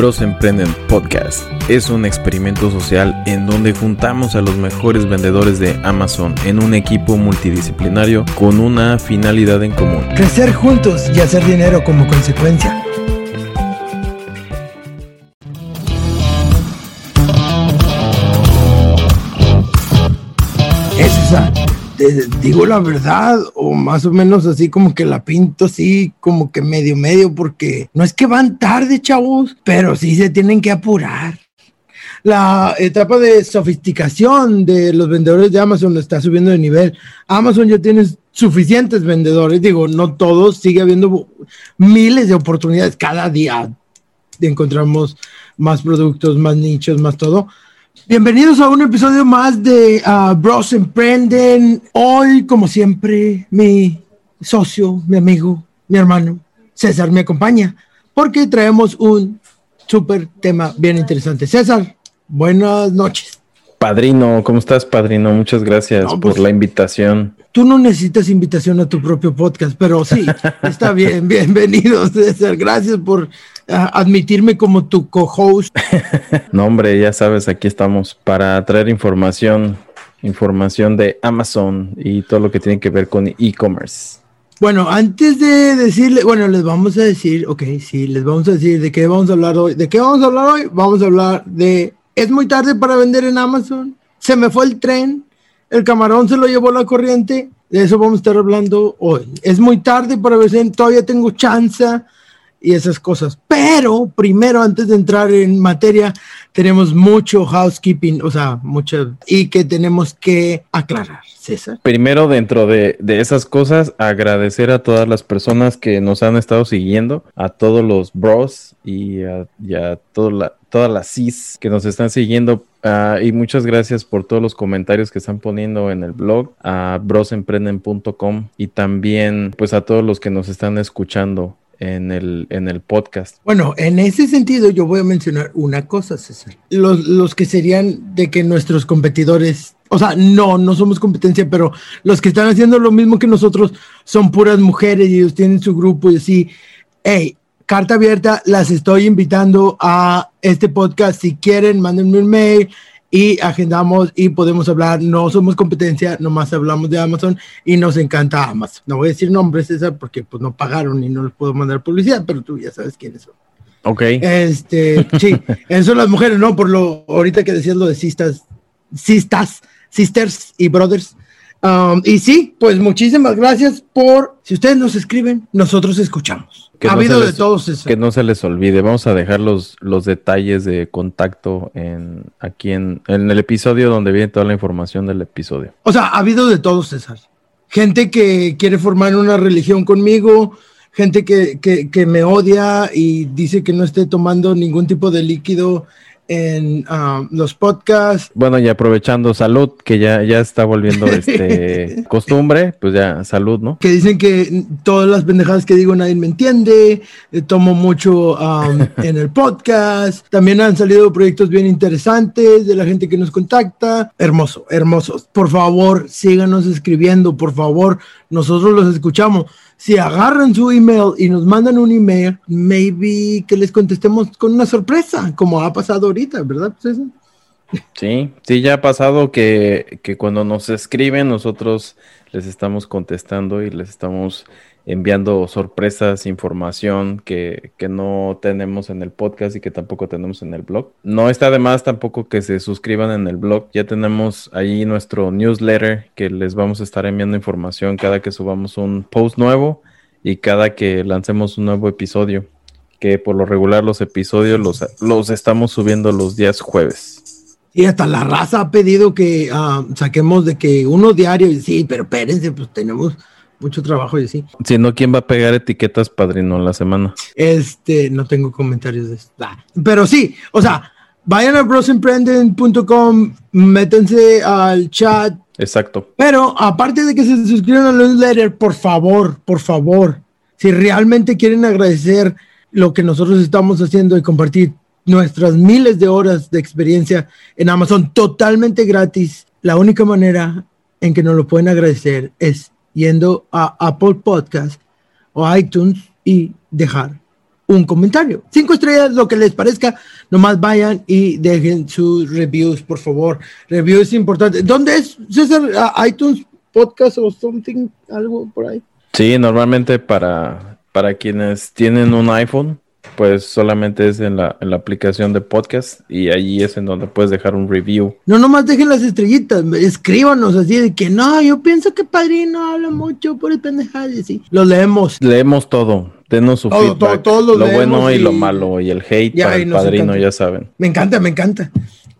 Bros Emprenden Podcast es un experimento social en donde juntamos a los mejores vendedores de Amazon en un equipo multidisciplinario con una finalidad en común. Crecer juntos y hacer dinero como consecuencia. Digo la verdad, o más o menos así como que la pinto así, como que medio medio, porque no es que van tarde, chavos, pero sí se tienen que apurar. La etapa de sofisticación de los vendedores de Amazon está subiendo de nivel. Amazon ya tiene suficientes vendedores, digo, no todos, sigue habiendo miles de oportunidades cada día. Encontramos más productos, más nichos, más todo Bienvenidos a un episodio más de uh, Bros Emprenden. Hoy, como siempre, mi socio, mi amigo, mi hermano, César me acompaña porque traemos un súper tema bien interesante. César, buenas noches. Padrino, ¿cómo estás, padrino? Muchas gracias no, pues, por la invitación. Tú no necesitas invitación a tu propio podcast, pero sí, está bien. Bienvenido, César. Gracias por admitirme como tu co-host. no, hombre, ya sabes, aquí estamos para traer información, información de Amazon y todo lo que tiene que ver con e-commerce. Bueno, antes de decirle, bueno, les vamos a decir, ok, sí, les vamos a decir de qué vamos a hablar hoy. ¿De qué vamos a hablar hoy? Vamos a hablar de, es muy tarde para vender en Amazon, se me fue el tren, el camarón se lo llevó la corriente, de eso vamos a estar hablando hoy. Es muy tarde para ver si todavía tengo chance y esas cosas. Pero primero, antes de entrar en materia, tenemos mucho housekeeping, o sea, mucho, y que tenemos que aclarar, César. Primero, dentro de, de esas cosas, agradecer a todas las personas que nos han estado siguiendo, a todos los bros y a, toda todas las cis que nos están siguiendo. Uh, y muchas gracias por todos los comentarios que están poniendo en el blog a brosemprenden.com y también pues a todos los que nos están escuchando en el, en el podcast. Bueno, en ese sentido yo voy a mencionar una cosa, César. Los, los que serían de que nuestros competidores, o sea, no, no somos competencia, pero los que están haciendo lo mismo que nosotros son puras mujeres y ellos tienen su grupo y así, hey, carta abierta, las estoy invitando a este podcast. Si quieren, mándenme un mail y agendamos y podemos hablar. No somos competencia, nomás hablamos de Amazon y nos encanta Amazon. No voy a decir nombres, César, porque pues no pagaron y no les puedo mandar publicidad, pero tú ya sabes quiénes son. Ok. Este, sí, eso las mujeres, ¿no? Por lo, ahorita que decías lo de sistas, sistas, sisters y brothers. Um, y sí, pues muchísimas gracias por, si ustedes nos escriben, nosotros escuchamos. Que ha no habido de todos eso. Que no se les olvide, vamos a dejar los, los detalles de contacto en, aquí en, en el episodio donde viene toda la información del episodio. O sea, ha habido de todos, César. Gente que quiere formar una religión conmigo, gente que, que, que me odia y dice que no esté tomando ningún tipo de líquido en ah, los podcasts. Bueno, y aprovechando salud, que ya, ya está volviendo este costumbre, pues ya salud, ¿no? que dicen que todas las pendejadas que digo nadie me entiende, eh, tomo mucho um, en el podcast, también han salido proyectos bien interesantes de la gente que nos contacta, hermoso, hermoso, por favor síganos escribiendo, por favor, nosotros los escuchamos, si agarran su email y nos mandan un email, maybe que les contestemos con una sorpresa, como ha pasado ahorita, ¿verdad? Eso. Sí, sí, ya ha pasado que, que cuando nos escriben nosotros les estamos contestando y les estamos enviando sorpresas, información que, que no tenemos en el podcast y que tampoco tenemos en el blog. No está de más tampoco que se suscriban en el blog. Ya tenemos ahí nuestro newsletter que les vamos a estar enviando información cada que subamos un post nuevo y cada que lancemos un nuevo episodio. Que por lo regular los episodios los, los estamos subiendo los días jueves. Y hasta la raza ha pedido que ah, saquemos de que uno diario, sí, pero espérense, pues tenemos mucho trabajo y así. Si no, ¿quién va a pegar etiquetas, padrino, la semana? Este, no tengo comentarios de esto. Pero sí, o sea, vayan a brosemprenden.com, métanse al chat. Exacto. Pero aparte de que se suscriban al newsletter, por favor, por favor, si realmente quieren agradecer lo que nosotros estamos haciendo y compartir nuestras miles de horas de experiencia en Amazon totalmente gratis, la única manera en que nos lo pueden agradecer es yendo a Apple Podcast o iTunes y dejar un comentario. Cinco estrellas, lo que les parezca, nomás vayan y dejen sus reviews, por favor. Reviews importantes. ¿Dónde es, César? ¿iTunes Podcast o something? ¿Algo por ahí? Sí, normalmente para, para quienes tienen un iPhone, pues solamente es en la, en la aplicación de podcast y ahí es en donde puedes dejar un review. No, nomás dejen las estrellitas, escríbanos así de que no, yo pienso que Padrino habla mucho por el pendejado y así. Lo leemos. Leemos todo, denos su feedback, lo, bueno y, lo malo y el hate para el Padrino, ya saben. Me encanta, me encanta.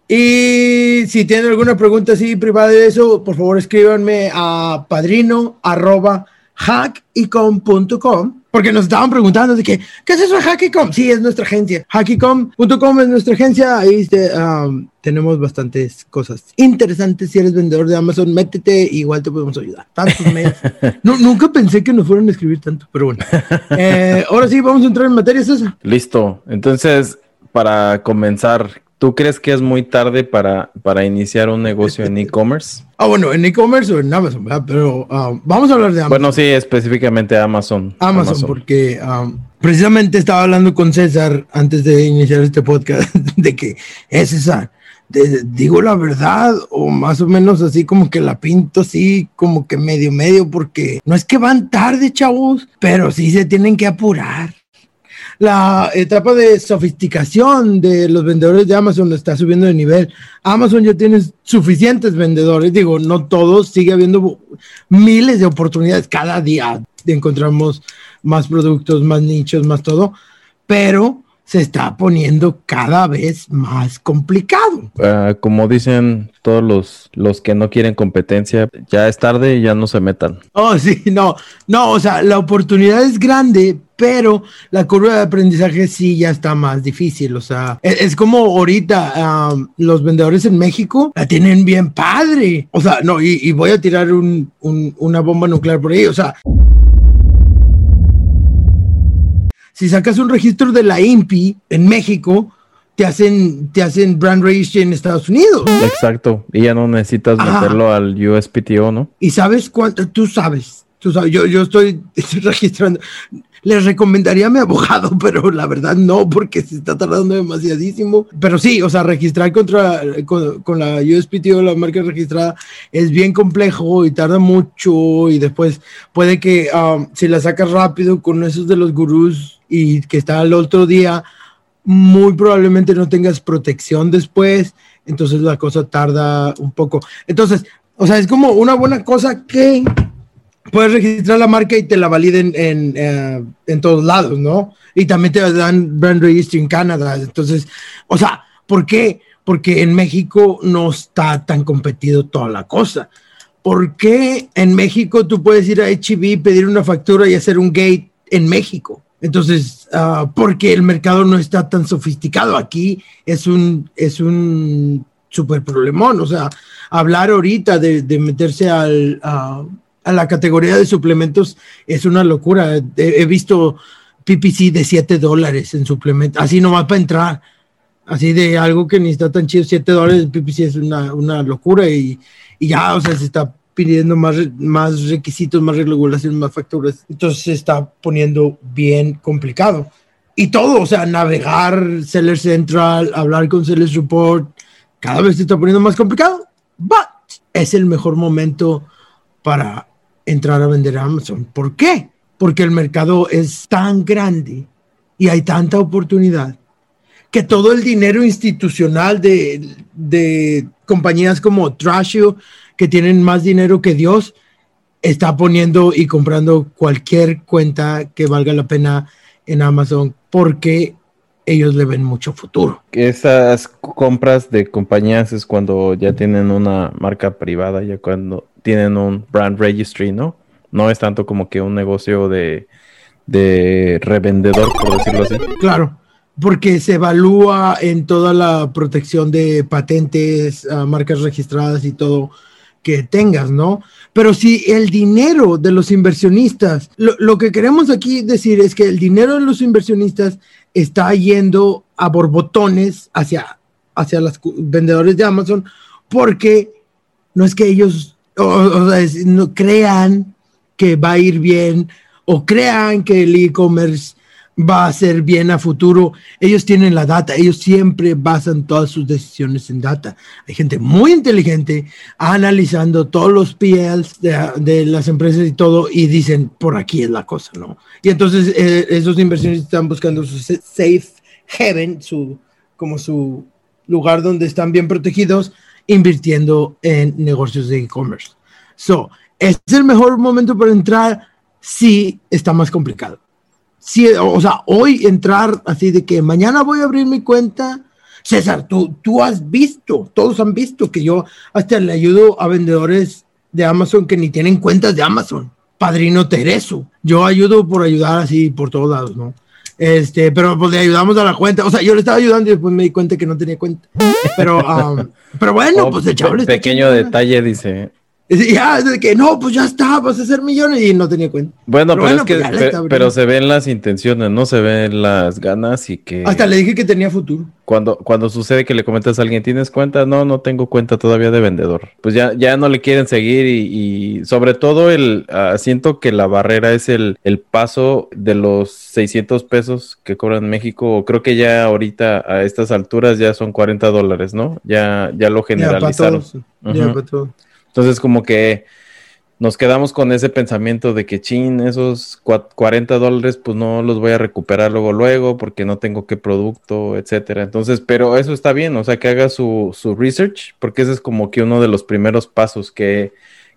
Y si tienen alguna pregunta así privada de eso, por favor escríbanme a padrino arroba hackicom.com porque nos estaban preguntando de que, ¿qué es eso de Hackicom? Sí, es nuestra agencia. Hackicom.com es nuestra agencia. Ahí um, tenemos bastantes cosas interesantes. Si eres vendedor de Amazon, métete, igual te podemos ayudar. Tantos no, nunca pensé que nos fueran a escribir tanto, pero bueno. Eh, ahora sí, vamos a entrar en materia, César. Listo. Entonces, para comenzar, ¿Tú crees que es muy tarde para, para iniciar un negocio en e-commerce? Ah, bueno, en e-commerce o en Amazon, ¿verdad? Pero ah, vamos a hablar de Amazon. Bueno, sí, específicamente Amazon. Amazon, porque ah, precisamente estaba hablando con César antes de iniciar este podcast de que es esa, digo la verdad o más o menos así como que la pinto así como que medio medio porque no es que van tarde, chavos, pero sí se tienen que apurar la etapa de sofisticación de los vendedores de Amazon está subiendo de nivel. Amazon ya tiene suficientes vendedores, digo, no todos, sigue habiendo miles de oportunidades cada día. Encontramos más productos, más nichos, más todo, pero se está poniendo cada vez más complicado. Ah, como dicen todos los, los que no quieren competencia, ya es tarde y ya no se metan. Oh, sí, no, no, o sea, la oportunidad es grande, pero la curva de aprendizaje sí ya está más difícil. O sea, e, es, como ahorita los vendedores en México la tienen bien padre. O sea, no, y, voy a tirar una bomba nuclear por ahí. O sea, si sacas un registro de la INPI en México, te hacen, te hacen brand registry en Estados Unidos. Exacto. Y ya no necesitas meterlo al USPTO, ¿no? Y sabes cuánto, tú sabes, tú sabes, yo, yo estoy, registrando. Les recomendaría a mi abogado, pero la verdad no, porque se está tardando demasiadísimo. Pero sí, o sea, registrar contra, con, la USPTO, la marca registrada, es bien complejo y tarda mucho. Y después puede que um, si la sacas rápido con esos de los gurús y que está el otro día, muy probablemente no tengas protección después, entonces la cosa tarda un poco. Entonces, o sea, es como una buena cosa que puedes registrar la marca y te la validen en, eh, en todos lados, ¿no? Y también te dan brand registry en Canadá. Entonces, o sea, ¿por qué? Porque en México no está tan competido toda la cosa. ¿Por qué en México tú puedes ir a HB, pedir una factura y hacer un gate en México? Entonces, uh, porque el mercado no está tan sofisticado aquí, es un, es un super problemón. O sea, hablar ahorita de, de meterse al, uh, a la categoría de suplementos es una locura. He, he visto PPC de 7 dólares en suplementos, así nomás para entrar. Así de algo que ni está tan chido, 7 dólares, PPC es una, una locura y, y ya, o sea, se está pidiendo más, más requisitos, más regulaciones, más facturas. Entonces se está poniendo bien complicado. Y todo, o sea, navegar Seller Central, hablar con Seller Support, cada vez se está poniendo más complicado. But es el mejor momento para entrar a vender a Amazon. ¿Por qué? Porque el mercado es tan grande y hay tanta oportunidad que todo el dinero institucional de, de compañías como Trashio que tienen más dinero que Dios, está poniendo y comprando cualquier cuenta que valga la pena en Amazon porque ellos le ven mucho futuro. Esas compras de compañías es cuando ya tienen una marca privada, ya cuando tienen un brand registry, ¿no? No es tanto como que un negocio de, de revendedor, por decirlo así. Claro, porque se evalúa en toda la protección de patentes, marcas registradas y todo que tengas, ¿no? Pero si el dinero de los inversionistas, lo, que queremos aquí decir es que el dinero de los inversionistas está yendo a borbotones hacia, hacia los vendedores de Amazon porque no es que ellos no crean que va a ir bien o crean que el e-commerce va a ser bien a futuro. Ellos tienen la data, ellos siempre basan todas sus decisiones en data. Hay gente muy inteligente analizando todos los PLs de, las empresas y todo y dicen, por aquí es la cosa, ¿no? Y entonces eh, esos inversionistas están buscando su safe haven, su, como su lugar donde están bien protegidos, invirtiendo en negocios de e-commerce. So, ¿es el mejor momento para entrar? Sí, está más complicado si, o sea, hoy entrar así de que mañana voy a abrir mi cuenta. César, tú, tú has visto, todos han visto que yo hasta le ayudo a vendedores de Amazon que ni tienen cuentas de Amazon. Padrino Tereso. Yo ayudo por ayudar así por todos lados, ¿no? Este, pero pues le ayudamos a la cuenta. O sea, yo le estaba ayudando y después me di cuenta que no tenía cuenta. Pero, um, pero bueno, oh, pues Pe Pequeño detalle, dice. Ya, de que no, pues ya está, vas a hacer millones y no tenía cuenta. Bueno, pero, es que, pues pero se ven las intenciones, no se ven las ganas y que. Hasta le dije que tenía futuro. Cuando, cuando sucede que le comentas a alguien, ¿tienes cuenta? No, no tengo cuenta todavía de vendedor. Pues ya, ya no le quieren seguir y, sobre todo el, uh, siento que la barrera es el, el paso de los 600 pesos que cobran en México. Creo que ya ahorita a estas alturas ya son 40 dólares, ¿no? Ya, ya lo generalizaron. Ya para todos. Entonces, como que nos quedamos con ese pensamiento de que, chin, esos 40 dólares, pues no los voy a recuperar luego, luego, porque no tengo qué producto, etcétera. Entonces, pero eso está bien, o sea, que haga su, su research, porque ese es como que uno de los primeros pasos, que,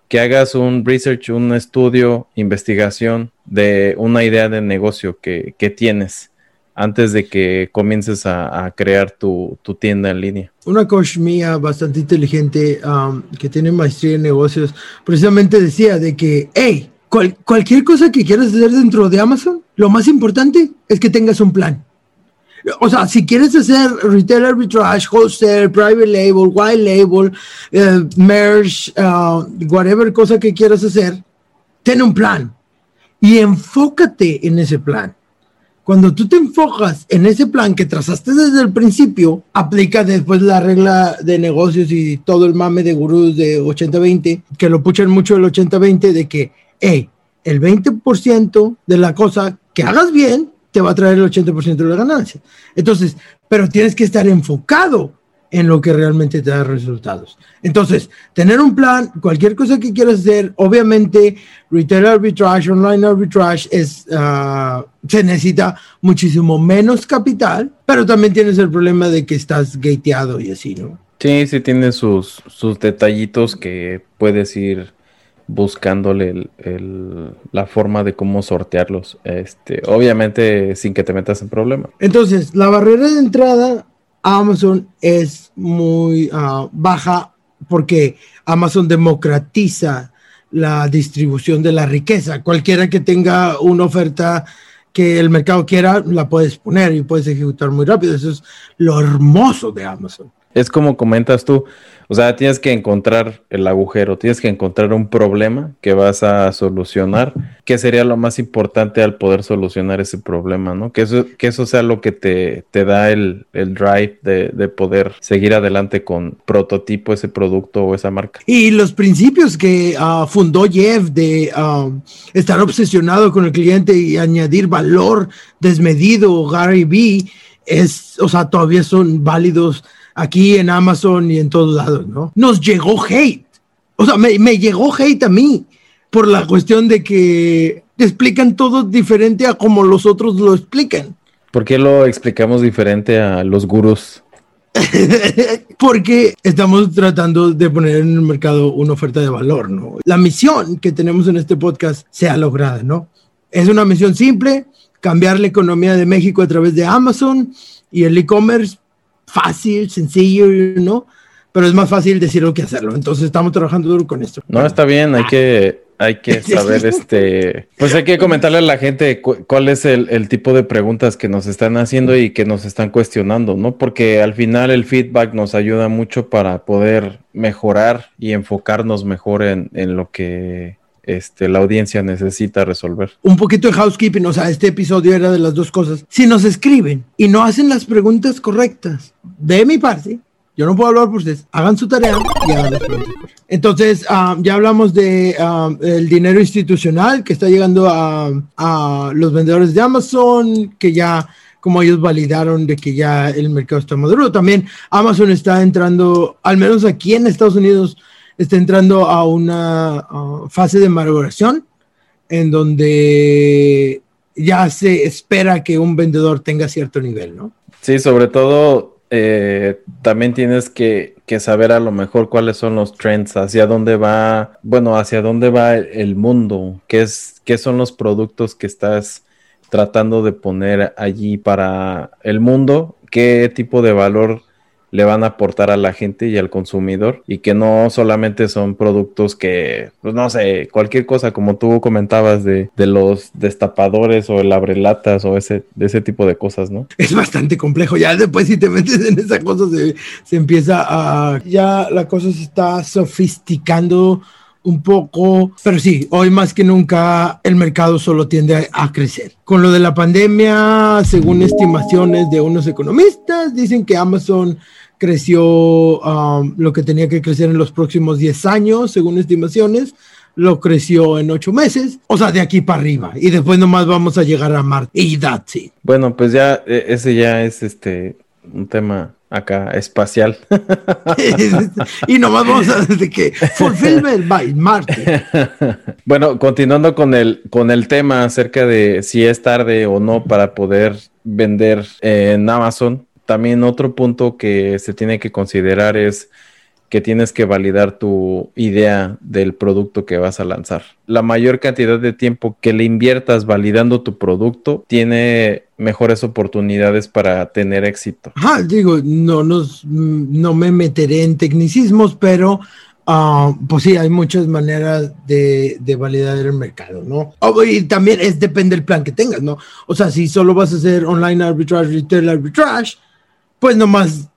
que hagas un research, un estudio, investigación de una idea de negocio que, que tienes antes de que comiences a, crear tu, tienda en línea. Una coach mía bastante inteligente um, que tiene maestría en negocios, precisamente decía de que, hey, cualquier cosa que quieras hacer dentro de Amazon, lo más importante es que tengas un plan. O sea, si quieres hacer retail arbitrage, wholesale, private label, white label, uh, merge, uh, whatever cosa que quieras hacer, ten un plan y enfócate en ese plan. Cuando tú te enfocas en ese plan que trazaste desde el principio, aplica después la regla de negocios y todo el mame de gurús de 80-20, que lo puchan mucho el 80-20, de que, hey, el 20% de la cosa que hagas bien te va a traer el 80% de la ganancia. Entonces, pero tienes que estar enfocado en lo que realmente te da resultados. Entonces, tener un plan, cualquier cosa que quieras hacer, obviamente, retail arbitrage, online arbitrage, es, ah, se necesita muchísimo menos capital, pero también tienes el problema de que estás gateado y así, ¿no? Sí, sí tiene sus, sus detallitos que puedes ir buscándole la forma de cómo sortearlos. Este, obviamente sin que te metas en problema. Entonces, la barrera de entrada Amazon es muy ah, baja porque Amazon democratiza la distribución de la riqueza. Cualquiera que tenga una oferta que el mercado quiera, la puedes poner y puedes ejecutar muy rápido. Eso es lo hermoso de Amazon. Es como comentas tú, o sea, tienes que encontrar el agujero, tienes que encontrar un problema que vas a solucionar, que sería lo más importante al poder solucionar ese problema, ¿no? Que eso, que eso sea lo que te, te da el, el drive de, de, poder seguir adelante con prototipo, ese producto o esa marca. Y los principios que uh, fundó Jeff de uh, estar obsesionado con el cliente y añadir valor desmedido, Gary B, es, o sea, todavía son válidos aquí en Amazon y en todos lados, ¿no? Nos llegó hate. O sea, me, llegó hate a mí por la cuestión de que explican todo diferente a como los otros lo explican. ¿Por qué lo explicamos diferente a los gurús? Porque estamos tratando de poner en el mercado una oferta de valor, ¿no? La misión que tenemos en este podcast sea lograda, ¿no? Es una misión simple, cambiar la economía de México a través de Amazon y el e-commerce fácil, sencillo, ¿no? Pero es más fácil decirlo que hacerlo. Entonces estamos trabajando duro con esto. No, está bien, hay que, hay que saber este, pues hay que comentarle a la gente cuál es el, el, tipo de preguntas que nos están haciendo y que nos están cuestionando, ¿no? Porque al final el feedback nos ayuda mucho para poder mejorar y enfocarnos mejor en, en lo que este, la audiencia necesita resolver. Un poquito de housekeeping, o sea, este episodio era de las dos cosas. Si nos escriben y no hacen las preguntas correctas, de mi parte, Yo no puedo hablar por ustedes. Hagan su tarea y hagan las preguntas. Entonces, ah, ya hablamos de ah, dinero institucional que está llegando a, a, los vendedores de Amazon, que ya, como ellos validaron de que ya el mercado está maduro. También Amazon está entrando, al menos aquí en Estados Unidos, está entrando a una fase de maduración en donde ya se espera que un vendedor tenga cierto nivel, ¿no? Sí, sobre todo eh, también tienes que, saber a lo mejor cuáles son los trends, hacia dónde va, bueno, hacia dónde va el mundo, qué, es, qué son los productos que estás tratando de poner allí para el mundo, qué tipo de valor le van a aportar a la gente y al consumidor y que no solamente son productos que, pues no sé, cualquier cosa como tú comentabas de, los destapadores o el abrelatas o ese, de ese tipo de cosas, ¿no? Es bastante complejo, ya después si te metes en esa cosa se, se empieza a, ya la cosa se está sofisticando un poco, pero sí, hoy más que nunca el mercado solo tiende a, crecer. Con lo de la pandemia, según estimaciones de unos economistas, dicen que Amazon creció um, lo que tenía que crecer en los próximos 10 años, según estimaciones, lo creció en 8 meses, o sea, de aquí para arriba, y después nomás vamos a llegar a Marte, y that's it. Bueno, pues ya, e, ese ya es este, un tema acá espacial. y nomás vamos a decir que fulfillment by Marte. Bueno, continuando con el, con el tema acerca de si es tarde o no para poder vender en Amazon, también otro punto que se tiene que considerar es que tienes que validar tu idea del producto que vas a lanzar. La mayor cantidad de tiempo que le inviertas validando tu producto tiene mejores oportunidades para tener éxito. Ajá, digo, no, nos, no me meteré en tecnicismos, pero uh, pues sí, hay muchas maneras de, de, validar el mercado, ¿no? Oh, y también es depende del plan que tengas, ¿no? O sea, si solo vas a hacer online arbitrage, retail arbitrage, pues nomás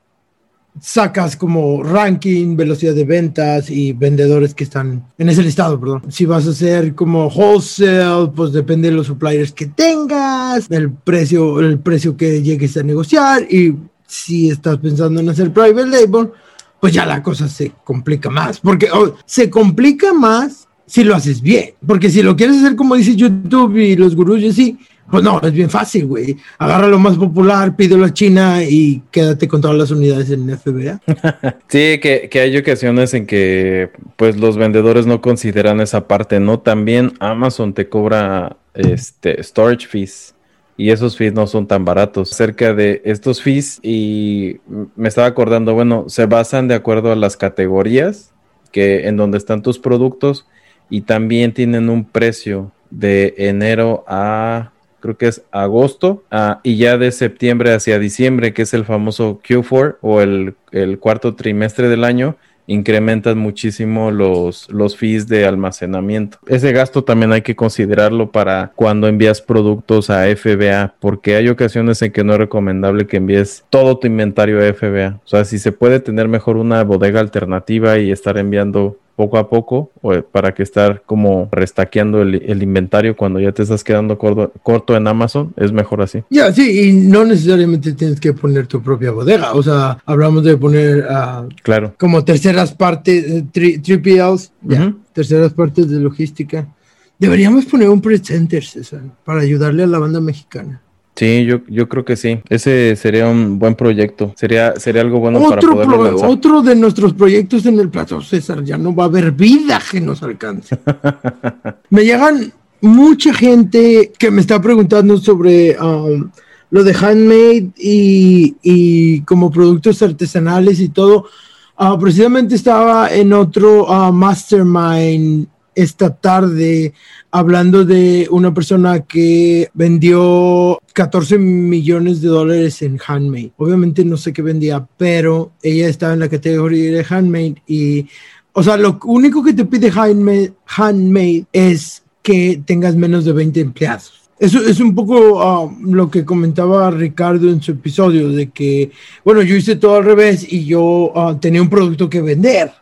sacas como ranking, velocidad de ventas y vendedores que están en ese listado, perdón. Si vas a hacer como wholesale, pues depende de los suppliers que tengas, el precio, el precio que llegues a negociar y si estás pensando en hacer private label, pues ya la cosa se complica más, porque oh, se complica más si lo haces bien, porque si lo quieres hacer como dice YouTube y los gurús y así, pues no, es bien fácil, güey. Agarra lo más popular, pídelo a China y quédate con todas las unidades en FBA. sí, que, hay ocasiones en que pues los vendedores no consideran esa parte, ¿no? También Amazon te cobra este storage fees y esos fees no son tan baratos. Cerca de estos fees y me estaba acordando, bueno, se basan de acuerdo a las categorías que en donde están tus productos y también tienen un precio de enero a creo que es agosto, ah, y ya de septiembre hacia diciembre, que es el famoso Q4 o el, cuarto trimestre del año, incrementan muchísimo los, los fees de almacenamiento. Ese gasto también hay que considerarlo para cuando envías productos a FBA, porque hay ocasiones en que no es recomendable que envíes todo tu inventario a FBA. O sea, si se puede tener mejor una bodega alternativa y estar enviando poco a poco para que estar como restaqueando el, inventario cuando ya te estás quedando corto, en Amazon, es mejor así. Ya, sí, y no necesariamente tienes que poner tu propia bodega, o sea, hablamos de poner uh, claro. como terceras partes, 3PLs, terceras partes de logística. Deberíamos poner un presenter, César, para ayudarle a la banda mexicana. Sí, yo, yo creo que sí. Ese sería un buen proyecto. Sería, sería algo bueno para poder Otro de nuestros proyectos en el plato, César, ya no va a haber vida que nos alcance. me llegan mucha gente que me está preguntando sobre um, lo de handmade y, y, como productos artesanales y todo. Uh, precisamente estaba en otro uh, mastermind esta tarde hablando de una persona que vendió 14 millones de dólares en handmade. Obviamente no sé qué vendía, pero ella estaba en la categoría de handmade y, o sea, lo único que te pide handmade, handmade es que tengas menos de 20 empleados. Eso es un poco ah, lo que comentaba Ricardo en su episodio, de que, bueno, yo hice todo al revés y yo ah, tenía un producto que vender.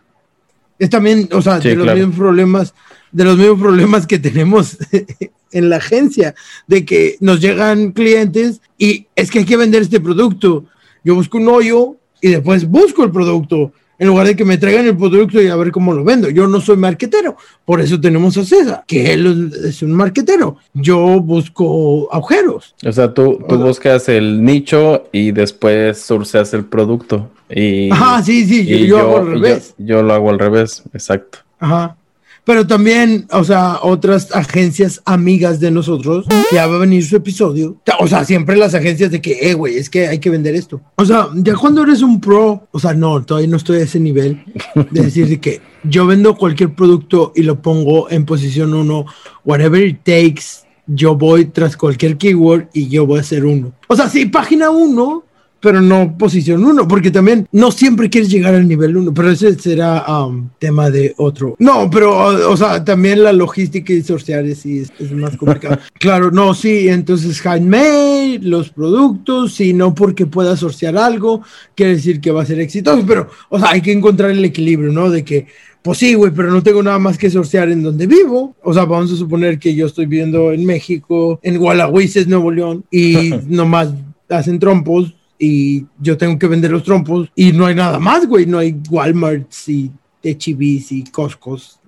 Es también, o sea, de los mismos problemas, de los mismos problemas que tenemos en la agencia, de que nos llegan clientes y es que hay que vender este producto. Yo busco un hoyo y después busco el producto en lugar de que me traigan el producto y a ver cómo lo vendo. Yo no soy marquetero, por eso tenemos a César, que él es un marquetero. Yo busco agujeros. O sea, tú, tú buscas el nicho y después surceas el producto. Y, Ajá, sí, sí, yo, yo hago al revés. Yo, yo, lo hago al revés, exacto. Ajá pero también, o sea, otras agencias amigas de nosotros, ya va a venir su episodio, o sea, siempre las agencias de que, eh, güey, es que hay que vender esto. O sea, ya cuando eres un pro, o sea, no, todavía no estoy a ese nivel de decir que yo vendo cualquier producto y lo pongo en posición uno, whatever it takes, yo voy tras cualquier keyword y yo voy a hacer uno. O sea, sí, página uno, pero no posición 1, porque también no siempre quieres llegar al nivel 1, pero ese será um, tema de otro. No, pero, o, sea, también la logística y sortear es, es, más complicado. claro, no, sí, entonces handmade, los productos, si no porque pueda sortear algo, quiere decir que va a ser exitoso, pero, o sea, hay que encontrar el equilibrio, ¿no? De que, pues sí, güey, pero no tengo nada más que sortear en donde vivo. O sea, vamos a suponer que yo estoy viviendo en México, en Gualahuises, Nuevo León, y nomás hacen trompos y yo tengo que vender los trompos y no hay nada más, güey. No hay Walmarts y HEBs y Costcos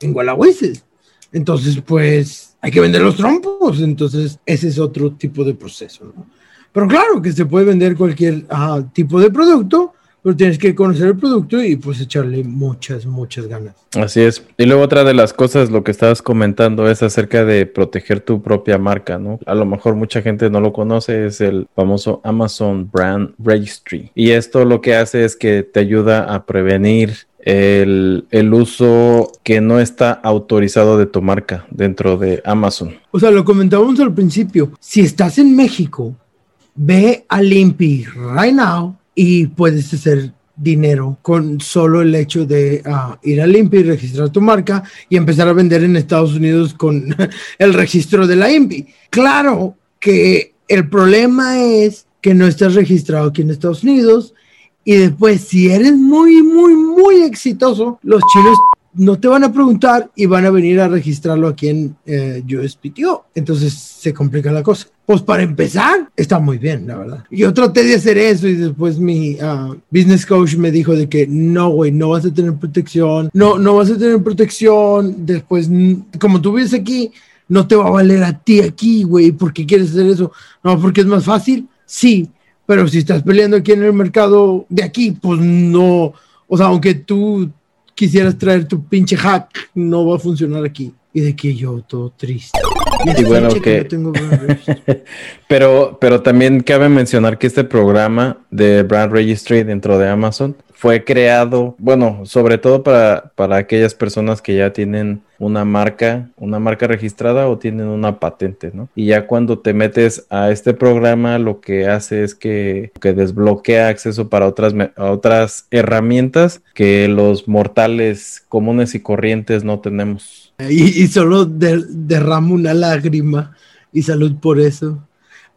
en Gualahueses. Entonces, pues hay que vender los trompos. Entonces, ese es otro tipo de proceso. Pero claro que se puede vender cualquier uh, tipo de producto pero tienes que conocer el producto y pues echarle muchas, muchas ganas. Así es. Y luego otra de las cosas, lo que estabas comentando es acerca de proteger tu propia marca, ¿no? A lo mejor mucha gente no lo conoce, es el famoso Amazon Brand Registry. Y esto lo que hace es que te ayuda a prevenir el, el, uso que no está autorizado de tu marca dentro de Amazon. O sea, lo comentábamos al principio. Si estás en México, ve a Limpi right now y puedes hacer dinero con solo el hecho de uh, ir a INPI, registrar tu marca y empezar a vender en Estados Unidos con el registro de la INPI. Claro que el problema es que no estás registrado aquí en Estados Unidos y después si eres muy, muy, muy exitoso, los chinos no te van a preguntar y van a venir a registrarlo aquí en eh, USPTO. Entonces se complica la cosa. Pues para empezar, está muy bien, la verdad. Yo traté de hacer eso y después mi uh, business coach me dijo de que no, güey, no vas a tener protección, no, no vas a tener protección. Después, como tú vives aquí, no te va a valer a ti aquí, güey. ¿Por qué quieres hacer eso? No, porque es más fácil. Sí, pero si estás peleando aquí en el mercado de aquí, pues no. O sea, aunque tú quisieras traer tu pinche hack, no va a funcionar aquí. Y de que yo todo triste. Y, y bueno, que... que tengo pero, pero también cabe mencionar que este programa de Brand Registry dentro de Amazon fue creado, bueno, sobre todo para, para aquellas personas que ya tienen una marca, una marca registrada o tienen una patente, ¿no? Y ya cuando te metes a este programa, lo que hace es que, que desbloquea acceso para otras, otras herramientas que los mortales comunes y corrientes no tenemos. Y, solo de, una lágrima y salud por eso.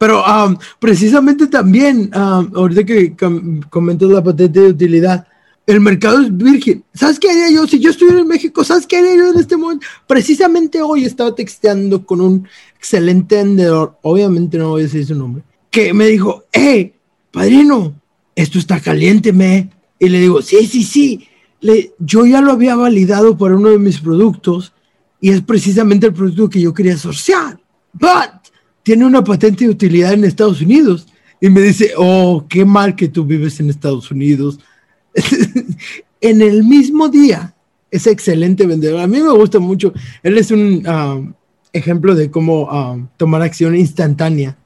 Pero um, precisamente también, um, ahorita que com comentas la patente de utilidad, el mercado es virgen. ¿Sabes qué haría yo? Si yo estuviera en México, ¿sabes qué haría yo en este momento? Precisamente hoy estaba texteando con un excelente vendedor, obviamente no voy a decir su nombre, que me dijo, hey, padrino, esto está caliente, me. Y le digo, sí, sí, sí. Le, yo ya lo había validado para uno de mis productos y es precisamente el producto que yo quería asociar. But tiene una patente de utilidad en Estados Unidos. Y me dice, oh, qué mal que tú vives en Estados Unidos. en el mismo día, es excelente vendedor. A mí me gusta mucho. Él es un uh, ejemplo de cómo uh, tomar acción instantánea.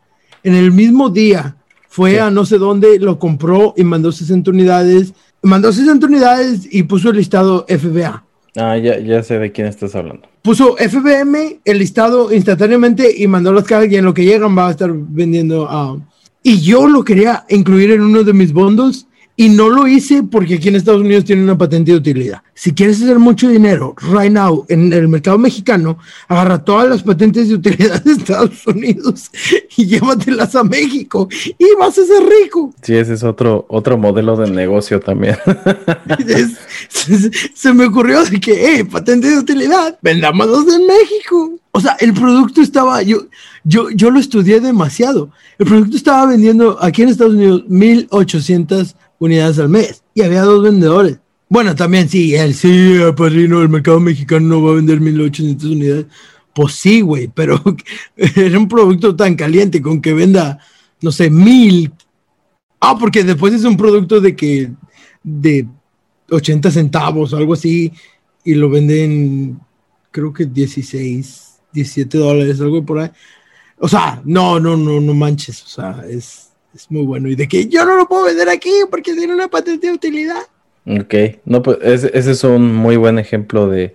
En el mismo día, fue sí. a no sé dónde, lo compró y mandó 60 unidades. Mandó 60 unidades y puso el listado FBA. Ah, ya, ya sé de quién estás hablando puso FBM el listado instantáneamente y mandó las cajas y en lo que llegan va a estar vendiendo. Uh, y yo lo quería incluir en uno de mis bundles y no lo hice porque aquí en Estados Unidos tiene una patente de utilidad. Si quieres hacer mucho dinero right now en el mercado mexicano, agarra todas las patentes de utilidad de Estados Unidos y llévatelas a México y vas a ser rico. Sí, ese es otro, otro modelo de negocio también. es, se, se, me ocurrió de que, eh, patente de utilidad, vendámonos en México. O sea, el producto estaba, yo, yo, yo lo estudié demasiado. El producto estaba vendiendo aquí en Estados Unidos 1800 unidades al mes y había dos vendedores. Bueno, también sí, él sí, el padrino del mercado mexicano no va a vender 1800 unidades. Pues sí, güey, pero era un producto tan caliente con que venda, no sé, mil. Ah, porque después es un producto de que de 80 centavos o algo así y lo venden, creo que 16, 17 dólares, algo por ahí. O sea, no, no, no, no manches, o sea, es, es muy bueno. Y de que yo no lo puedo vender aquí porque tiene una patente de utilidad. Ok, no, pues ese, es un muy buen ejemplo de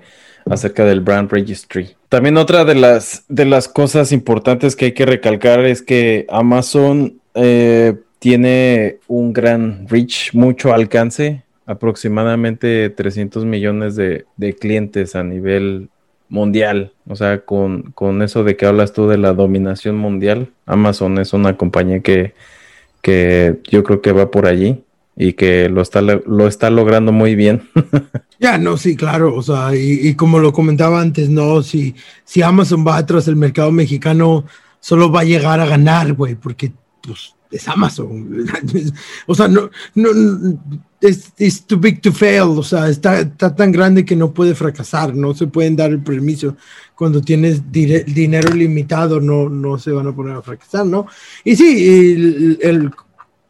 acerca del brand registry. También otra de las, de las cosas importantes que hay que recalcar es que Amazon eh, tiene un gran reach, mucho alcance, aproximadamente 300 millones de, de clientes a nivel mundial. O sea, con, con, eso de que hablas tú de la dominación mundial, Amazon es una compañía que, que yo creo que va por allí y que lo está, lo está logrando muy bien. ya, no, sí, claro, o sea, y, como lo comentaba antes, no, si, si Amazon va atrás del mercado mexicano, solo va a llegar a ganar, güey, porque pues es Amazon. o sea, no, no, es too big to fail, o sea, está, está, tan grande que no puede fracasar, no se pueden dar el permiso. Cuando tienes dinero limitado, no, no se van a poner a fracasar, ¿no? Y sí, el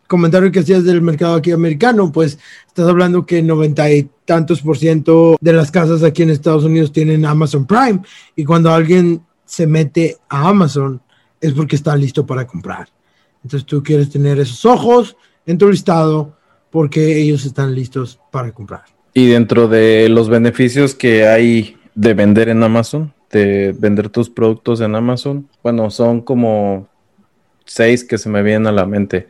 comentario que hacías del mercado aquí americano, pues estás hablando que noventa y tantos por ciento de las casas aquí en Estados Unidos tienen Amazon Prime y cuando alguien se mete a Amazon es porque está listo para comprar. Entonces tú quieres tener esos ojos en tu listado porque ellos están listos para comprar. Y dentro de los beneficios que hay de vender en Amazon, de vender tus productos en Amazon, bueno, son como seis que se me vienen a la mente.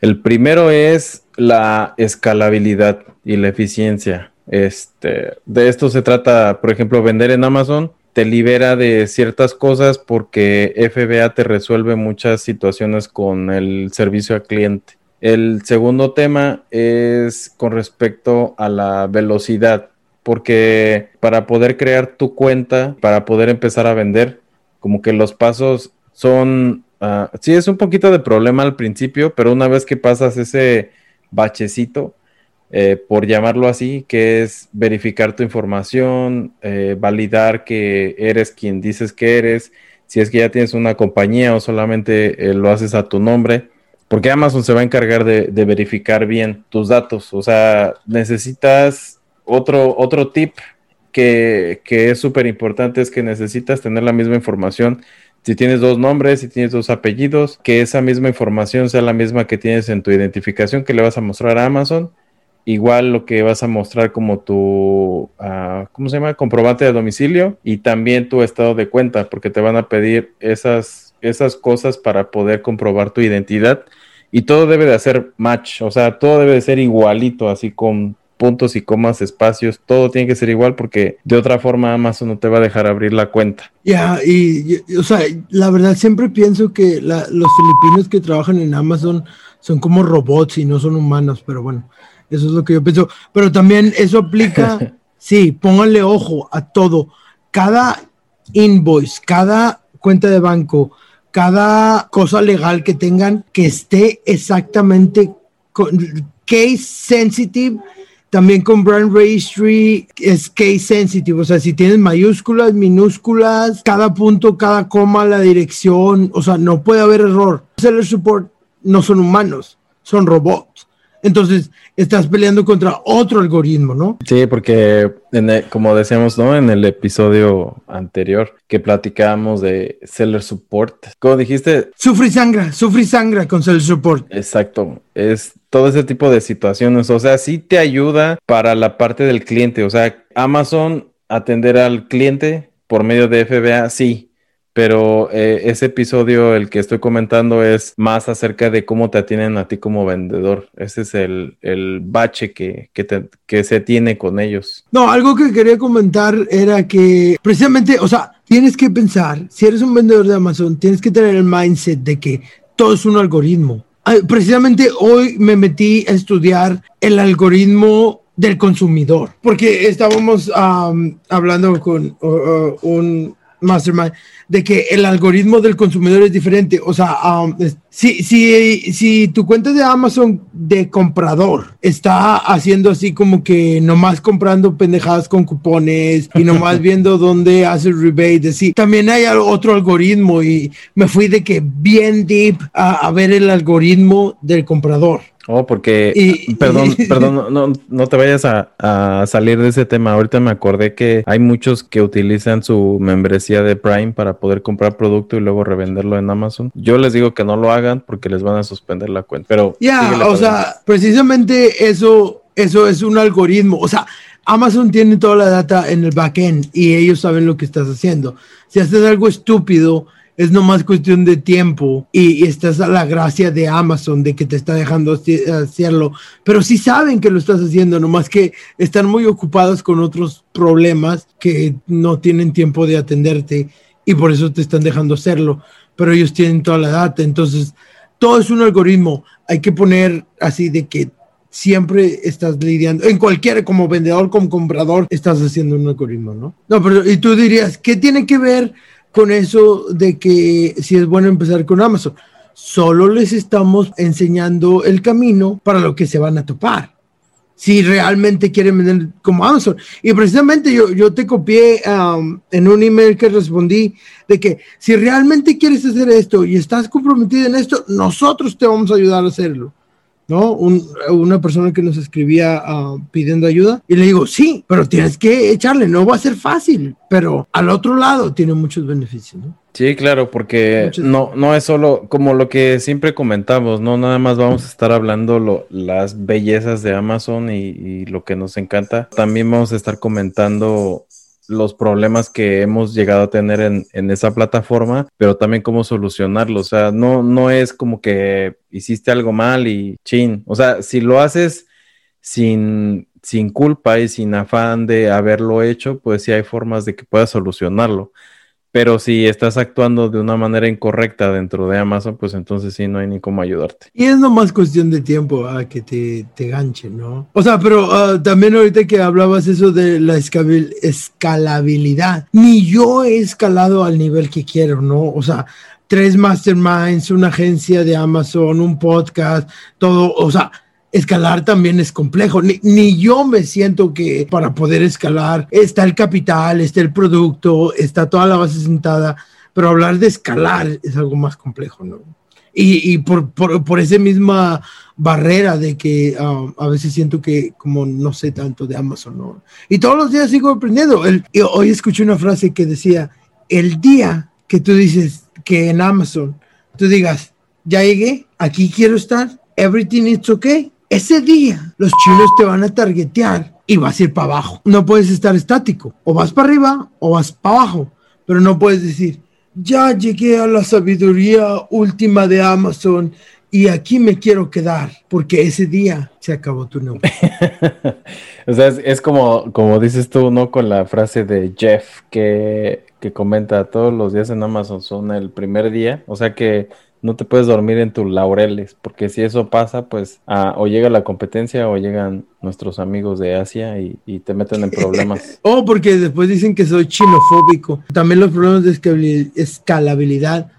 El primero es la escalabilidad y la eficiencia. Este, de esto se trata, por ejemplo, vender en Amazon te libera de ciertas cosas porque FBA te resuelve muchas situaciones con el servicio al cliente. El segundo tema es con respecto a la velocidad, porque para poder crear tu cuenta, para poder empezar a vender, como que los pasos son Ah, sí, es un poquito de problema al principio, pero una vez que pasas ese bachecito, eh, por llamarlo así, que es verificar tu información, eh, validar que eres quien dices que eres, si es que ya tienes una compañía o solamente eh, lo haces a tu nombre, porque Amazon se va a encargar de, verificar bien tus datos. O sea, necesitas otro, otro tip que, que es súper importante, es que necesitas tener la misma información si tienes dos nombres, si tienes dos apellidos, que esa misma información sea la misma que tienes en tu identificación que le vas a mostrar a Amazon. Igual lo que vas a mostrar como tu, uh, ¿cómo se llama? Comprobante de domicilio y también tu estado de cuenta, porque te van a pedir esas, esas cosas para poder comprobar tu identidad. Y todo debe de hacer match, o sea, todo debe de ser igualito, así con puntos y comas, espacios, todo tiene que ser igual porque de otra forma Amazon no te va a dejar abrir la cuenta. Ya, y, o sea, la verdad siempre pienso que los filipinos que trabajan en Amazon son como robots y no son humanos, pero bueno, eso es lo que yo pienso. Pero también eso aplica, sí, pónganle ojo a todo. Cada invoice, cada cuenta de banco, cada cosa legal que tengan que esté exactamente con, case sensitive también con Brand Registry es case sensitive, o sea, si tienes mayúsculas, minúsculas, cada punto, cada coma, la dirección, o sea, no puede haber error. Seller support no son humanos, son robots. Entonces, estás peleando contra otro algoritmo, ¿no? Sí, porque como decíamos, ¿no? En el episodio anterior que platicábamos de seller support. ¿Cómo dijiste? Sufre y sangra, sufre y sangra con seller support. Exacto. Es todo ese tipo de situaciones. O sea, sí te ayuda para la parte del cliente. O sea, Amazon atender al cliente por medio de FBA, sí pero eh, ese episodio, el que estoy comentando, es más acerca de cómo te atienden a ti como vendedor. Ese es el, el bache que, que, que, se tiene con ellos. No, algo que quería comentar era que precisamente, o sea, tienes que pensar, si eres un vendedor de Amazon, tienes que tener el mindset de que todo es un algoritmo. Precisamente hoy me metí a estudiar el algoritmo del consumidor, porque estábamos hablando con un Mastermind, de que el algoritmo del consumidor es diferente. O sea, um, si, si, si tu cuenta de Amazon de comprador está haciendo así como que nomás comprando pendejadas con cupones y nomás viendo dónde hace el rebate, sí, también hay otro algoritmo y me fui de que bien deep a, a ver el algoritmo del comprador. Oh, porque, perdón, perdón, no, no, te vayas a, salir de ese tema. Ahorita me acordé que hay muchos que utilizan su membresía de Prime para poder comprar producto y luego revenderlo en Amazon. Yo les digo que no lo hagan porque les van a suspender la cuenta. Pero ya, o sea, precisamente eso, eso es un algoritmo. O sea, Amazon tiene toda la data en el backend y ellos saben lo que estás haciendo. Si haces algo estúpido, es nomás cuestión de tiempo y, estás a la gracia de Amazon de que te está dejando hacerlo, pero sí saben que lo estás haciendo, nomás que están muy ocupados con otros problemas que no tienen tiempo de atenderte y por eso te están dejando hacerlo, pero ellos tienen toda la data, entonces todo es un algoritmo, hay que poner así de que siempre estás lidiando, en cualquier, como vendedor, como comprador, estás haciendo un algoritmo, ¿no? No, pero y tú dirías, ¿qué tiene que ver? Con eso de que si es bueno empezar con Amazon. Solo les estamos enseñando el camino para lo que se van a topar. Si realmente quieren vender como Amazon. Y precisamente yo, yo te copié um, en un email que respondí de que si realmente quieres hacer esto y estás comprometido en esto, nosotros te vamos a ayudar a hacerlo. ¿No? una persona que nos escribía ah, pidiendo ayuda y le digo, sí, pero tienes que echarle, no va a ser fácil, pero al otro lado tiene muchos beneficios, ¿no? Sí, claro, porque no, no es solo como lo que siempre comentamos, no nada más vamos a estar hablando lo, las bellezas de Amazon y, y lo que nos encanta, también vamos a estar comentando los problemas que hemos llegado a tener en, en, esa plataforma, pero también cómo solucionarlo. O sea, no, no es como que hiciste algo mal y chin. O sea, si lo haces sin, sin culpa y sin afán de haberlo hecho, pues sí hay formas de que puedas solucionarlo. Pero si estás actuando de una manera incorrecta dentro de Amazon, pues entonces sí no hay ni cómo ayudarte. Y es nomás cuestión de tiempo a que te, te ganchen, ¿no? O sea, pero ah, también ahorita que hablabas eso de la escalabilidad, ni yo he escalado al nivel que quiero, ¿no? O sea, tres masterminds, una agencia de Amazon, un podcast, todo, o sea, escalar también es complejo. Ni, yo me siento que para poder escalar está el capital, está el producto, está toda la base sentada, pero hablar de escalar es algo más complejo, ¿no? Y, por, por, por, esa misma barrera de que um, a veces siento que como no sé tanto de Amazon, ¿no? Y todos los días sigo aprendiendo. El, hoy escuché una frase que decía, el día que tú dices que en Amazon, tú digas, ya llegué, aquí quiero estar, everything is okay, ese día los chinos te van a targetear y vas a ir para abajo. No puedes estar estático. O vas para arriba o vas para abajo. Pero no puedes decir, ya llegué a la sabiduría última de Amazon y aquí me quiero quedar porque ese día se acabó tu nombre. o sea, es, como, como dices tú, ¿no? Con la frase de Jeff que, que comenta todos los días en Amazon son el primer día. O sea que no te puedes dormir en tus laureles, porque si eso pasa, pues ah, o llega la competencia o llegan nuestros amigos de Asia y, te meten en problemas. oh, porque después dicen que soy chinofóbico. También los problemas de escalabilidad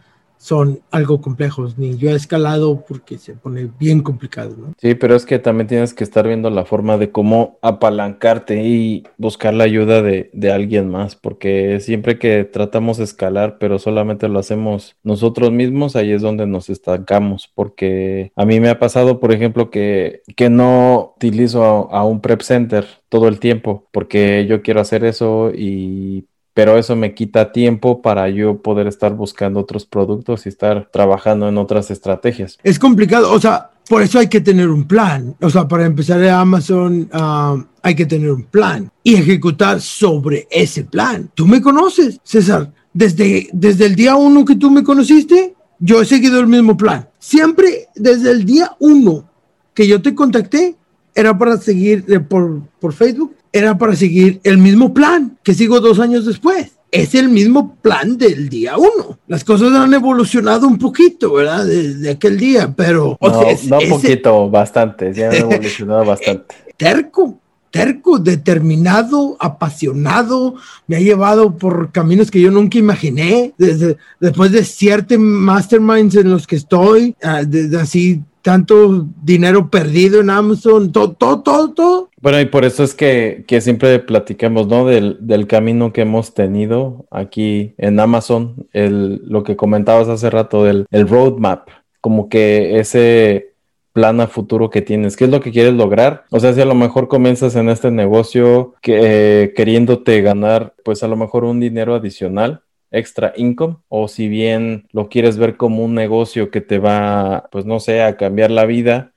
son algo complejos, ni yo he escalado porque se pone bien complicado, ¿no? Sí, pero es que también tienes que estar viendo la forma de cómo apalancarte y buscar la ayuda de, de alguien más, porque siempre que tratamos de escalar, pero solamente lo hacemos nosotros mismos, ahí es donde nos estancamos, porque a mí me ha pasado, por ejemplo, que, que no utilizo a un prep center todo el tiempo, porque yo quiero hacer eso y pero eso me quita tiempo para yo poder estar buscando otros productos y estar trabajando en otras estrategias. Es complicado, o sea, por eso hay que tener un plan. O sea, para empezar en Amazon ah, hay que tener un plan y ejecutar sobre ese plan. Tú me conoces, César. Desde, desde el día uno que tú me conociste, yo he seguido el mismo plan. Siempre desde el día uno que yo te contacté, era para seguir por, por Facebook era para seguir el mismo plan que sigo dos años después. Es el mismo plan del día uno. Las cosas han evolucionado un poquito, ¿verdad? De, aquel día, pero... no, un poquito, bastante. Ya han evolucionado bastante. Terco, terco, determinado, apasionado, me ha llevado por caminos que yo nunca imaginé, desde, después de ciertos masterminds en los que estoy, desde ah, así tanto dinero perdido en Amazon, todo, todo, todo, todo. Bueno, y por eso es que, que siempre platicamos, ¿no? Del, del, camino que hemos tenido aquí en Amazon, el, lo que comentabas hace rato del el roadmap, como que ese plan a futuro que tienes, qué es lo que quieres lograr. O sea, si a lo mejor comienzas en este negocio que, eh, queriéndote ganar, pues a lo mejor un dinero adicional, extra income, o si bien lo quieres ver como un negocio que te va, pues no sé, a cambiar la vida,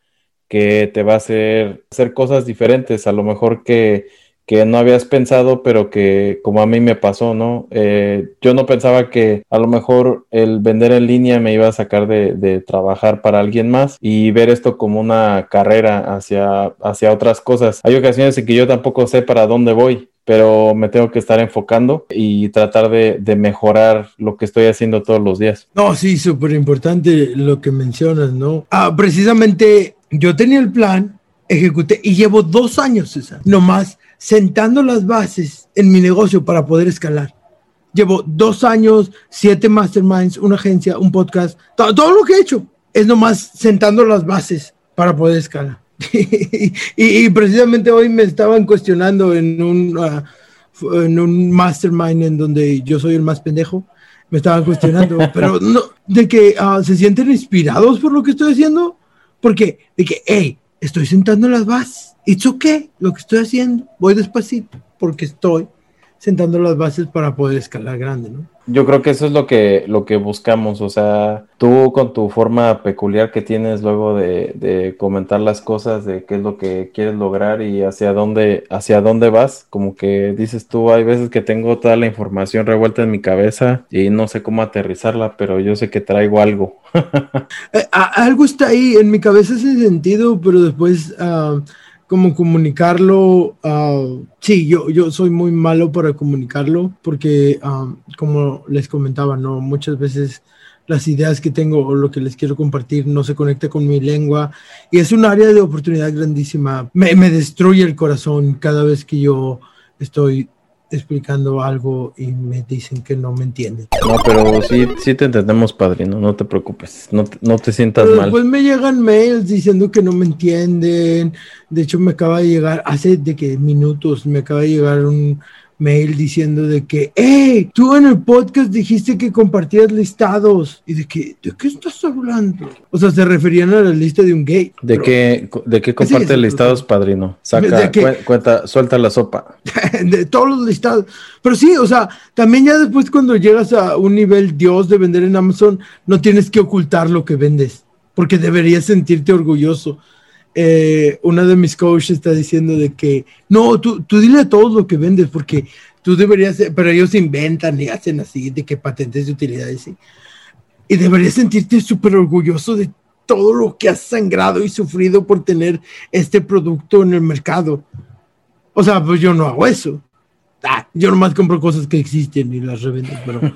que te va a hacer hacer cosas diferentes, a lo mejor que que no habías pensado, pero que como a mí me pasó, ¿no? Eh, yo no pensaba que a lo mejor el vender en línea me iba a sacar de, trabajar para alguien más y ver esto como una carrera hacia, hacia otras cosas. Hay ocasiones en que yo tampoco sé para dónde voy, pero me tengo que estar enfocando y tratar de, de mejorar lo que estoy haciendo todos los días. No, sí, súper importante lo que mencionas, ¿no? Ah, precisamente yo tenía el plan, ejecuté y llevo dos años, César, nomás sentando las bases en mi negocio para poder escalar. Llevo dos años, siete masterminds, una agencia, un podcast, todo, lo que he hecho es nomás sentando las bases para poder escalar. y, precisamente hoy me estaban cuestionando en un, uh, en un mastermind en donde yo soy el más pendejo. Me estaban cuestionando, pero no, de que uh, se sienten inspirados por lo que estoy haciendo. Porque, de que, hey, estoy sentando las bases it's okay lo que estoy haciendo, voy despacito porque estoy sentando las bases para poder escalar grande, ¿no? Yo creo que eso es lo que, lo que buscamos, o sea, tú con tu forma peculiar que tienes luego de, de, comentar las cosas, de qué es lo que quieres lograr y hacia dónde, hacia dónde vas, como que dices tú, hay veces que tengo toda la información revuelta en mi cabeza y no sé cómo aterrizarla, pero yo sé que traigo algo. Eh, algo está ahí en mi cabeza ese sentido, pero después... Uh, como comunicarlo. Uh, sí, yo, yo soy muy malo para comunicarlo porque, ah, como les comentaba, no muchas veces las ideas que tengo o lo que les quiero compartir no se conecta con mi lengua y es un área de oportunidad grandísima. Me, me destruye el corazón cada vez que yo estoy explicando algo y me dicen que no me entienden. No, pero sí, sí te entendemos, padrino, no te preocupes, no, no te sientas mal. Después me llegan mails diciendo que no me entienden. De hecho, me acaba de llegar, hace de que minutos, me acaba de llegar un, mail diciendo de que, hey, tú en el podcast dijiste que compartías listados. ¿Y de qué, de qué estás hablando? O sea, se referían a la lista de un gay. ¿De qué, de qué compartes listados, padrino? Saca, cuenta, suelta la sopa. de todos los listados. Pero sí, o sea, también ya después cuando llegas a un nivel Dios de vender en Amazon, no tienes que ocultar lo que vendes, porque deberías sentirte orgulloso eh, una de mis coaches está diciendo de que, no, tú, tú dile a todos lo que vendes, porque tú deberías, pero ellos inventan y hacen así, de que patentes de utilidades, ¿sí? y deberías sentirte súper orgulloso de todo lo que has sangrado y sufrido por tener este producto en el mercado. O sea, pues yo no hago eso. Ah, yo nomás compro cosas que existen y las revendo, pero...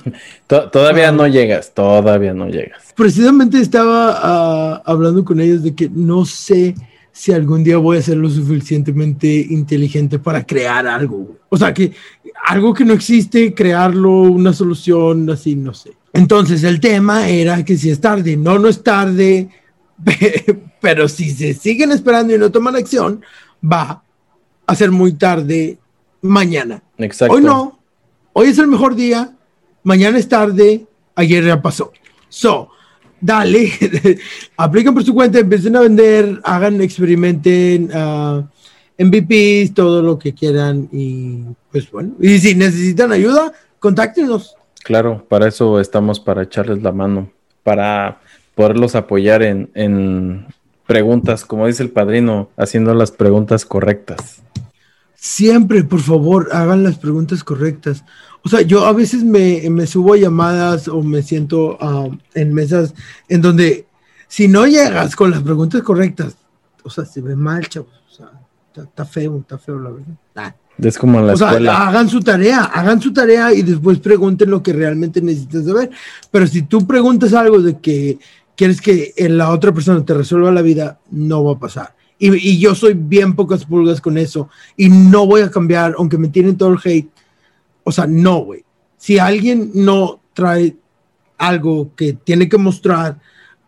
todavía no llegas, todavía no llegas. Precisamente estaba ah, hablando con ellos de que no sé si algún día voy a ser lo suficientemente inteligente para crear algo. O sea, que algo que no existe, crearlo, una solución, así, no sé. Entonces el tema era que si es tarde, no, no es tarde, pero si se siguen esperando y no toman acción, va a ser muy tarde mañana. Exacto. Hoy no, hoy es el mejor día, mañana es tarde, ayer ya pasó. So, dale, apliquen por su cuenta, empiecen a vender, hagan, experimenten uh, MVPs, todo lo que quieran y pues bueno, y si necesitan ayuda, contáctenos. Claro, para eso estamos, para echarles la mano, para poderlos apoyar en, en preguntas, como dice el padrino, haciendo las preguntas correctas siempre, por favor, hagan las preguntas correctas. O sea, yo a veces me, me subo a llamadas o me siento ah, en mesas en donde si no llegas con las preguntas correctas, o sea, se ve mal, chavos. O sea, está, feo, está feo, la verdad. Ah. Es como en la o Sea, hagan su tarea, hagan su tarea y después pregunten lo que realmente necesitas saber. Pero si tú preguntas algo de que quieres que la otra persona te resuelva la vida, no va a pasar Y, y, yo soy bien pocas pulgas con eso. Y no voy a cambiar, aunque me tienen todo el hate. O sea, no, güey. Si alguien no trae algo que tiene que mostrar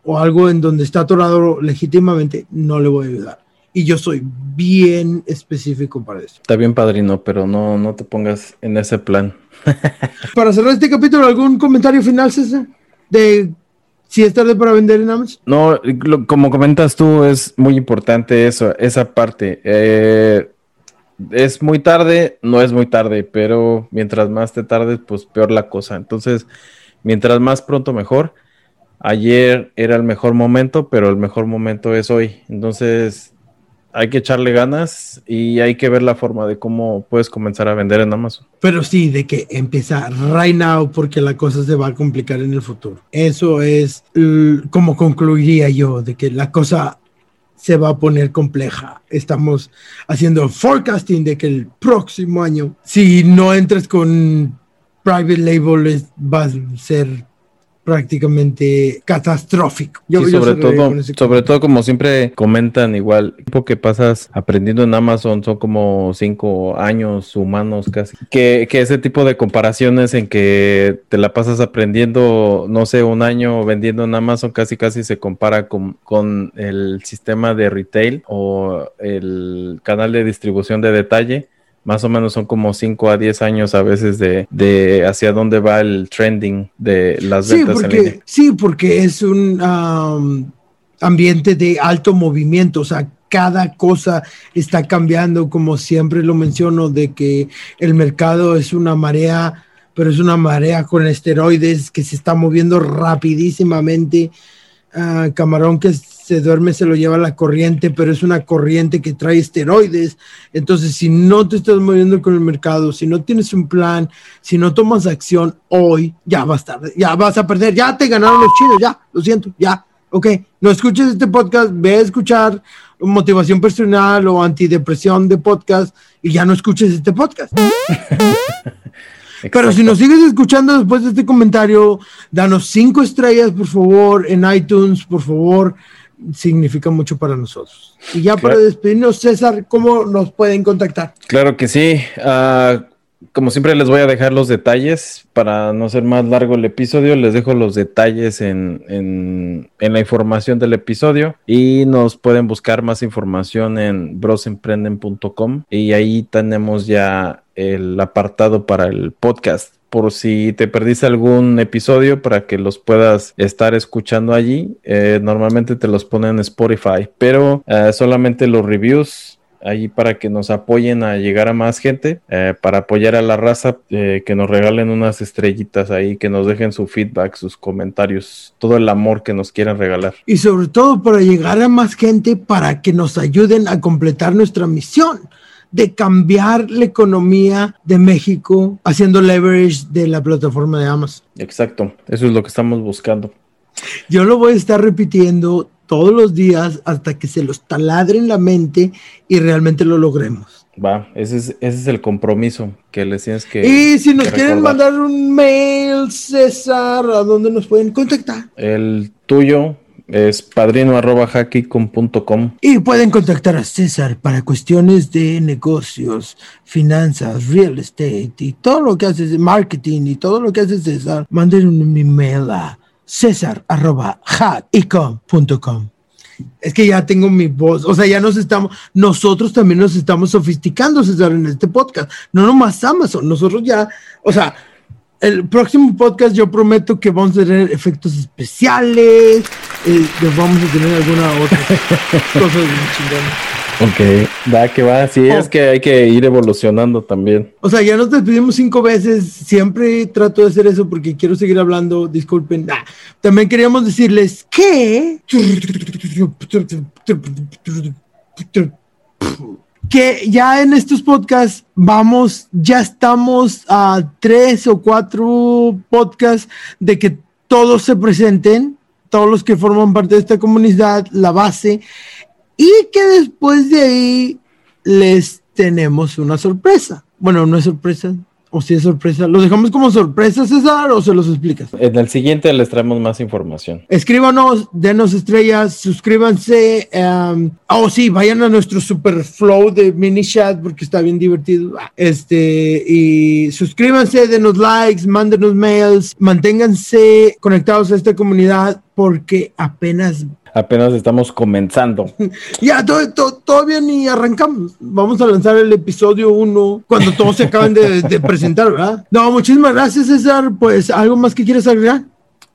o algo en donde está atorado legítimamente, no le voy a ayudar. Y yo soy bien específico para eso. Está bien, padrino, pero no, no te pongas en ese plan. para cerrar este capítulo, ¿algún comentario final, César? De si es tarde para vender en Amazon. No, como comentas tú, es muy importante eso, esa parte. Eh, es muy tarde, no es muy tarde, pero mientras más te tardes, pues peor la cosa. Entonces, mientras más pronto, mejor. Ayer era el mejor momento, pero el mejor momento es hoy. Entonces, hay que echarle ganas y hay que ver la forma de cómo puedes comenzar a vender en Amazon. Pero sí, de que empieza right now porque la cosa se va a complicar en el futuro. Eso es como concluiría yo, de que la cosa se va a poner compleja. Estamos haciendo forecasting de que el próximo año, si no entres con private label, va a ser prácticamente catastrófico. Yo, sobre todo, sobre todo como siempre comentan igual, el tiempo que pasas aprendiendo en Amazon son como cinco años humanos casi. Que, que ese tipo de comparaciones en que te la pasas aprendiendo, no sé, un año vendiendo en Amazon casi casi se compara con, con el sistema de retail o el canal de distribución de detalle más o menos son como 5 a 10 años a veces de, de, hacia dónde va el trending de las ventas porque, en línea. Sí, porque es un um, ambiente de alto movimiento, o sea, cada cosa está cambiando, como siempre lo menciono, de que el mercado es una marea, pero es una marea con esteroides que se está moviendo rapidísimamente. Uh, camarón que se duerme, se lo lleva la corriente, pero es una corriente que trae esteroides. Entonces, si no te estás moviendo con el mercado, si no tienes un plan, si no tomas acción hoy, ya vas tarde, ya vas a perder, ya te ganaron los chinos, ya, lo siento, ya, ok. No escuches este podcast, ve a escuchar motivación personal o antidepresión de podcast y ya no escuches este podcast. Pero si nos sigues escuchando después de este comentario, danos cinco estrellas, por favor, en iTunes, por favor significa mucho para nosotros. Y ya para despedirnos, César, ¿cómo nos pueden contactar? Claro que sí. Ah, como siempre les voy a dejar los detalles para no ser más largo el episodio. Les dejo los detalles en, en, la información del episodio y nos pueden buscar más información en brosemprenden.com y ahí tenemos ya el apartado para el podcast por si te perdiste algún episodio para que los puedas estar escuchando allí. Eh, normalmente te los ponen en Spotify, pero eh, solamente los reviews ahí para que nos apoyen a llegar a más gente, eh, para apoyar a la raza, que nos regalen unas estrellitas ahí, que nos dejen su feedback, sus comentarios, todo el amor que nos quieran regalar. Y sobre todo para llegar a más gente, para que nos ayuden a completar nuestra misión de cambiar la economía de México haciendo leverage de la plataforma de Amazon. Exacto, eso es lo que estamos buscando. Yo lo voy a estar repitiendo todos los días hasta que se los taladre en la mente y realmente lo logremos. Va, ese es, ese es el compromiso que les tienes que. Y si nos quieren mandar un mail, César, ¿a dónde nos pueden contactar? El tuyo, es padrino arroba Y pueden contactar a César para cuestiones de negocios, finanzas, real estate y todo lo que haces, marketing y todo lo que hace César. Manden un email a césar arroba Es que ya tengo mi voz, o sea, ya nos estamos, nosotros también nos estamos sofisticando, César, en este podcast. No nomás Amazon, nosotros ya, o sea, el próximo podcast yo prometo que vamos a tener efectos especiales, eh, vamos a tener alguna otra cosa de Ok, va que va, sí, es oh. que hay que ir evolucionando también. O sea, ya nos despedimos cinco veces, siempre trato de hacer eso porque quiero seguir hablando, disculpen. Ah, también queríamos decirles que que ya en estos podcasts vamos, ya estamos a tres o cuatro podcasts de que todos se presenten, todos los que forman parte de esta comunidad, la base, y que después de ahí les tenemos una sorpresa. Bueno, no es sorpresa, o si es sorpresa. ¿Lo dejamos como sorpresa, César, o se los explicas? En el siguiente les traemos más información. Escríbanos, denos estrellas, suscríbanse. Um, oh, sí, vayan a nuestro super flow de mini chat porque está bien divertido. Este, y suscríbanse, denos likes, mándenos mails, manténganse conectados a esta comunidad porque apenas apenas estamos comenzando. ya, todavía ni arrancamos. Vamos a lanzar el episodio 1 cuando todos se acaben de, presentar, ¿verdad? No, muchísimas gracias, César. Pues, ¿algo más que quieres agregar?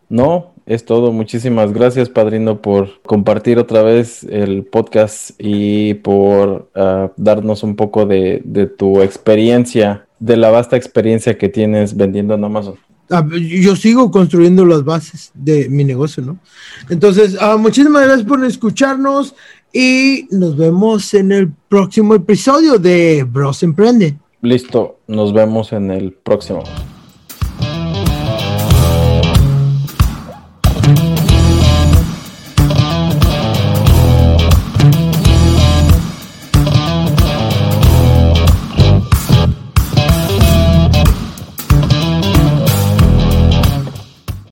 No, es todo. Muchísimas gracias, padrino, por compartir otra vez el podcast y por ah, darnos un poco de, de tu experiencia, de la vasta experiencia que tienes vendiendo en Amazon. Yo sigo construyendo las bases de mi negocio, ¿no? Entonces, ah, muchísimas gracias por escucharnos y nos vemos en el próximo episodio de Bros Emprende. Listo, nos vemos en el próximo.